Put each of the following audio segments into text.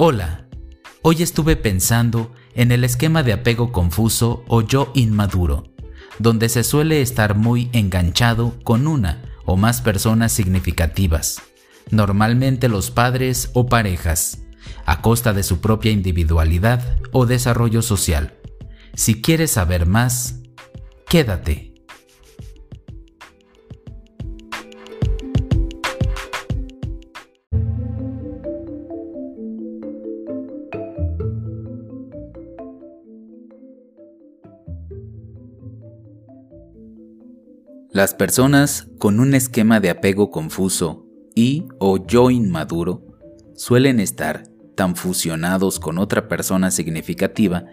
Hola, hoy estuve pensando en el esquema de apego confuso o yo inmaduro, donde se suele estar muy enganchado con una o más personas significativas, normalmente los padres o parejas, a costa de su propia individualidad o desarrollo social. Si quieres saber más, quédate. Las personas con un esquema de apego confuso y o yo inmaduro suelen estar tan fusionados con otra persona significativa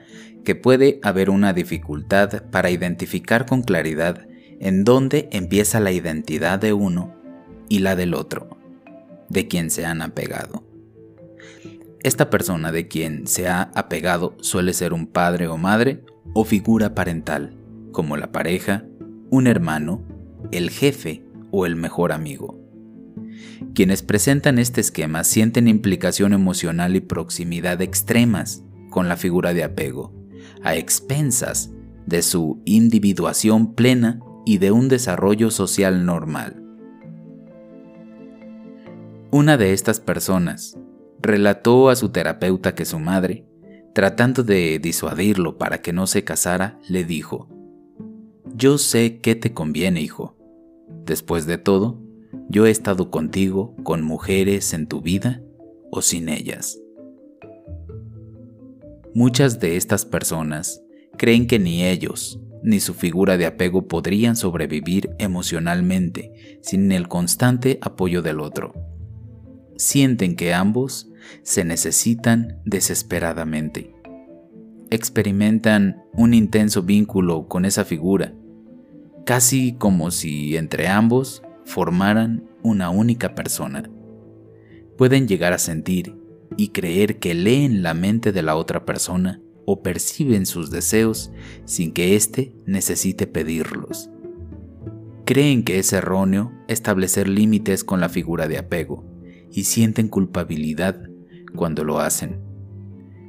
que puede haber una dificultad para identificar con claridad en dónde empieza la identidad de uno y la del otro, de quien se han apegado. Esta persona de quien se ha apegado suele ser un padre o madre o figura parental, como la pareja, un hermano, el jefe o el mejor amigo. Quienes presentan este esquema sienten implicación emocional y proximidad extremas con la figura de apego, a expensas de su individuación plena y de un desarrollo social normal. Una de estas personas relató a su terapeuta que su madre, tratando de disuadirlo para que no se casara, le dijo, Yo sé qué te conviene, hijo. Después de todo, yo he estado contigo con mujeres en tu vida o sin ellas. Muchas de estas personas creen que ni ellos ni su figura de apego podrían sobrevivir emocionalmente sin el constante apoyo del otro. Sienten que ambos se necesitan desesperadamente. Experimentan un intenso vínculo con esa figura, casi como si entre ambos formaran una única persona. Pueden llegar a sentir y creer que leen la mente de la otra persona o perciben sus deseos sin que éste necesite pedirlos. Creen que es erróneo establecer límites con la figura de apego y sienten culpabilidad cuando lo hacen.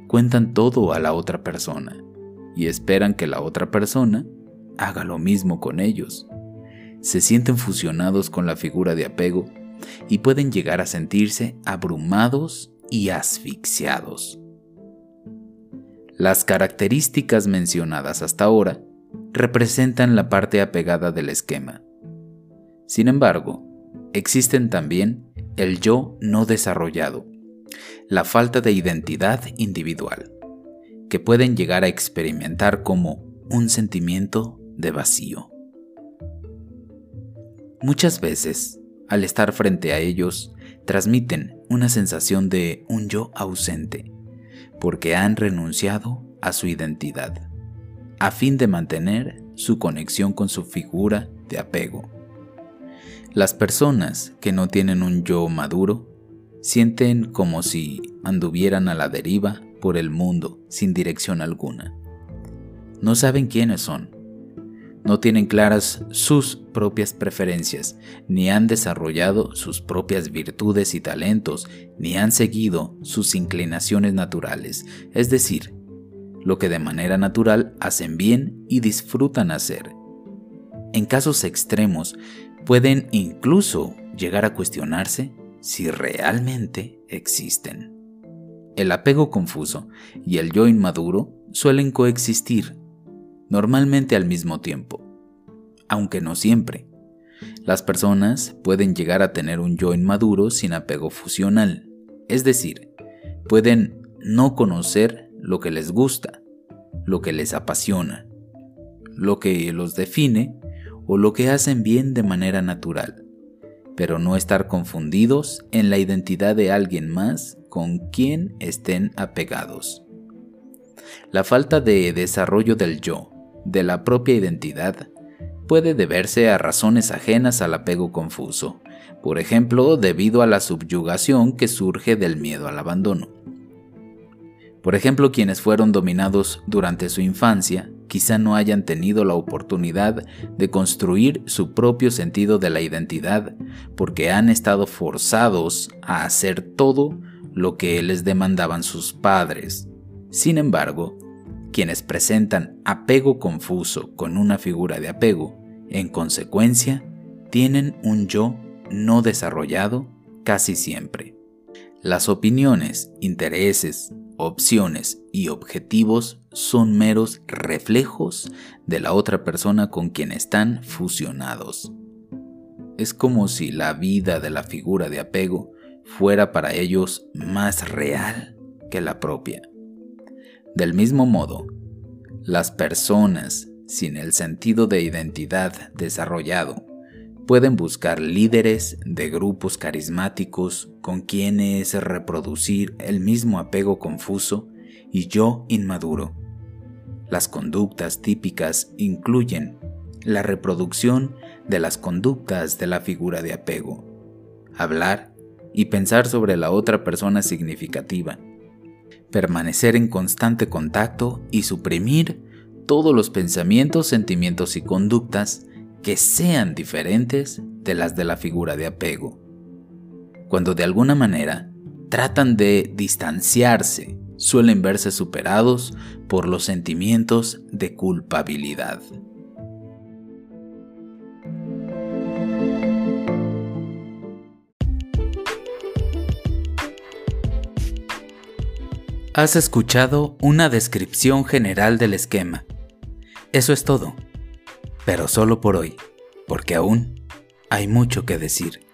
Cuentan todo a la otra persona y esperan que la otra persona haga lo mismo con ellos se sienten fusionados con la figura de apego y pueden llegar a sentirse abrumados y asfixiados. Las características mencionadas hasta ahora representan la parte apegada del esquema. Sin embargo, existen también el yo no desarrollado, la falta de identidad individual, que pueden llegar a experimentar como un sentimiento de vacío. Muchas veces, al estar frente a ellos, transmiten una sensación de un yo ausente, porque han renunciado a su identidad, a fin de mantener su conexión con su figura de apego. Las personas que no tienen un yo maduro sienten como si anduvieran a la deriva por el mundo sin dirección alguna. No saben quiénes son, no tienen claras sus propias preferencias, ni han desarrollado sus propias virtudes y talentos, ni han seguido sus inclinaciones naturales, es decir, lo que de manera natural hacen bien y disfrutan hacer. En casos extremos, pueden incluso llegar a cuestionarse si realmente existen. El apego confuso y el yo inmaduro suelen coexistir normalmente al mismo tiempo, aunque no siempre. Las personas pueden llegar a tener un yo inmaduro sin apego fusional, es decir, pueden no conocer lo que les gusta, lo que les apasiona, lo que los define o lo que hacen bien de manera natural, pero no estar confundidos en la identidad de alguien más con quien estén apegados. La falta de desarrollo del yo de la propia identidad puede deberse a razones ajenas al apego confuso, por ejemplo, debido a la subyugación que surge del miedo al abandono. Por ejemplo, quienes fueron dominados durante su infancia quizá no hayan tenido la oportunidad de construir su propio sentido de la identidad porque han estado forzados a hacer todo lo que les demandaban sus padres. Sin embargo, quienes presentan apego confuso con una figura de apego, en consecuencia, tienen un yo no desarrollado casi siempre. Las opiniones, intereses, opciones y objetivos son meros reflejos de la otra persona con quien están fusionados. Es como si la vida de la figura de apego fuera para ellos más real que la propia. Del mismo modo, las personas sin el sentido de identidad desarrollado pueden buscar líderes de grupos carismáticos con quienes reproducir el mismo apego confuso y yo inmaduro. Las conductas típicas incluyen la reproducción de las conductas de la figura de apego, hablar y pensar sobre la otra persona significativa, permanecer en constante contacto y suprimir todos los pensamientos, sentimientos y conductas que sean diferentes de las de la figura de apego. Cuando de alguna manera tratan de distanciarse, suelen verse superados por los sentimientos de culpabilidad. Has escuchado una descripción general del esquema. Eso es todo, pero solo por hoy, porque aún hay mucho que decir.